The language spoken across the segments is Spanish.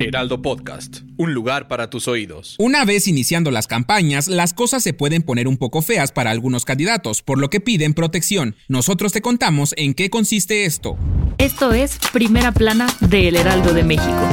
Heraldo Podcast, un lugar para tus oídos. Una vez iniciando las campañas, las cosas se pueden poner un poco feas para algunos candidatos, por lo que piden protección. Nosotros te contamos en qué consiste esto. Esto es Primera Plana de El Heraldo de México.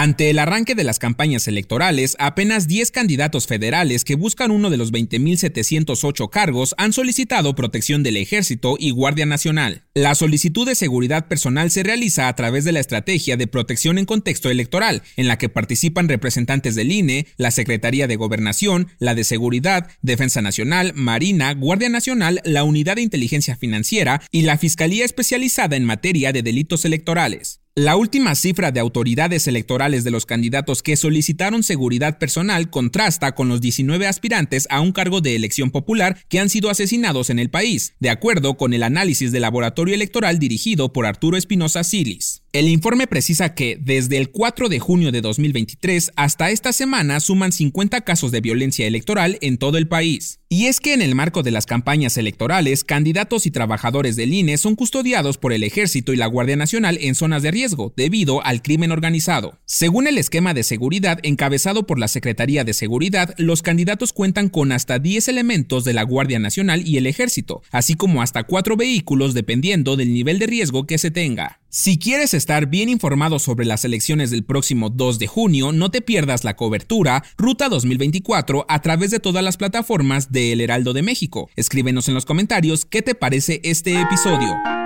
Ante el arranque de las campañas electorales, apenas 10 candidatos federales que buscan uno de los 20.708 cargos han solicitado protección del Ejército y Guardia Nacional. La solicitud de seguridad personal se realiza a través de la estrategia de protección en contexto electoral, en la que participan representantes del INE, la Secretaría de Gobernación, la de Seguridad, Defensa Nacional, Marina, Guardia Nacional, la Unidad de Inteligencia Financiera y la Fiscalía Especializada en Materia de Delitos Electorales. La última cifra de autoridades electorales de los candidatos que solicitaron seguridad personal contrasta con los 19 aspirantes a un cargo de elección popular que han sido asesinados en el país, de acuerdo con el análisis del laboratorio electoral dirigido por Arturo Espinosa Silis. El informe precisa que desde el 4 de junio de 2023 hasta esta semana suman 50 casos de violencia electoral en todo el país. Y es que en el marco de las campañas electorales, candidatos y trabajadores del INE son custodiados por el Ejército y la Guardia Nacional en zonas de riesgo debido al crimen organizado. Según el esquema de seguridad encabezado por la Secretaría de Seguridad, los candidatos cuentan con hasta 10 elementos de la Guardia Nacional y el Ejército, así como hasta 4 vehículos dependiendo del nivel de riesgo que se tenga. Si quieres estar bien informado sobre las elecciones del próximo 2 de junio, no te pierdas la cobertura Ruta 2024 a través de todas las plataformas de El Heraldo de México. Escríbenos en los comentarios qué te parece este episodio.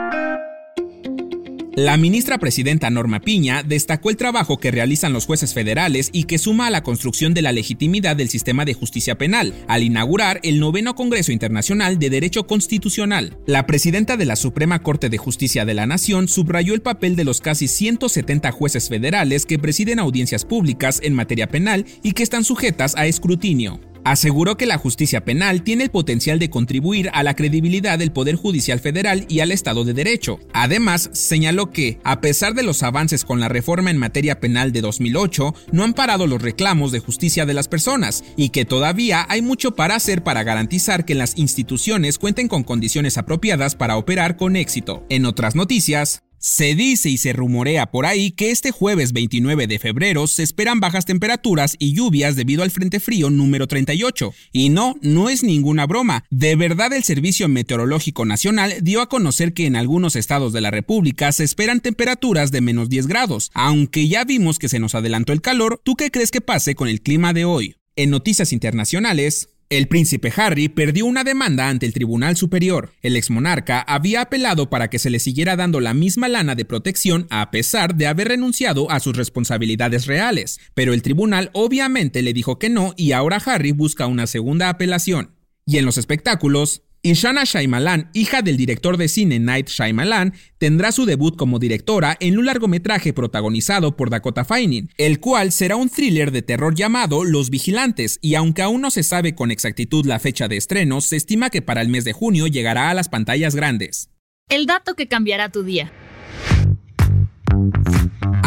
La ministra presidenta Norma Piña destacó el trabajo que realizan los jueces federales y que suma a la construcción de la legitimidad del sistema de justicia penal, al inaugurar el noveno Congreso Internacional de Derecho Constitucional. La presidenta de la Suprema Corte de Justicia de la Nación subrayó el papel de los casi 170 jueces federales que presiden audiencias públicas en materia penal y que están sujetas a escrutinio aseguró que la justicia penal tiene el potencial de contribuir a la credibilidad del Poder Judicial Federal y al Estado de Derecho. Además, señaló que, a pesar de los avances con la reforma en materia penal de 2008, no han parado los reclamos de justicia de las personas y que todavía hay mucho para hacer para garantizar que las instituciones cuenten con condiciones apropiadas para operar con éxito. En otras noticias, se dice y se rumorea por ahí que este jueves 29 de febrero se esperan bajas temperaturas y lluvias debido al Frente Frío número 38. Y no, no es ninguna broma. De verdad el Servicio Meteorológico Nacional dio a conocer que en algunos estados de la República se esperan temperaturas de menos 10 grados. Aunque ya vimos que se nos adelantó el calor, ¿tú qué crees que pase con el clima de hoy? En noticias internacionales, el príncipe Harry perdió una demanda ante el Tribunal Superior. El exmonarca había apelado para que se le siguiera dando la misma lana de protección a pesar de haber renunciado a sus responsabilidades reales, pero el tribunal obviamente le dijo que no y ahora Harry busca una segunda apelación. Y en los espectáculos, Ishana Shyamalan, hija del director de cine Night Shyamalan, tendrá su debut como directora en un largometraje protagonizado por Dakota Fanning, el cual será un thriller de terror llamado Los Vigilantes, y aunque aún no se sabe con exactitud la fecha de estreno, se estima que para el mes de junio llegará a las pantallas grandes. El dato que cambiará tu día.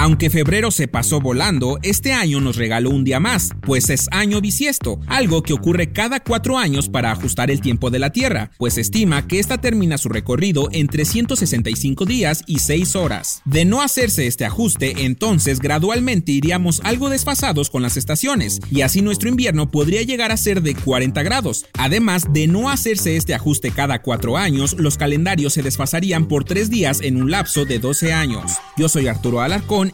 Aunque febrero se pasó volando, este año nos regaló un día más, pues es año bisiesto, algo que ocurre cada cuatro años para ajustar el tiempo de la Tierra, pues estima que esta termina su recorrido en 365 días y 6 horas. De no hacerse este ajuste, entonces gradualmente iríamos algo desfasados con las estaciones, y así nuestro invierno podría llegar a ser de 40 grados. Además de no hacerse este ajuste cada cuatro años, los calendarios se desfasarían por tres días en un lapso de 12 años. Yo soy Arturo Alarcón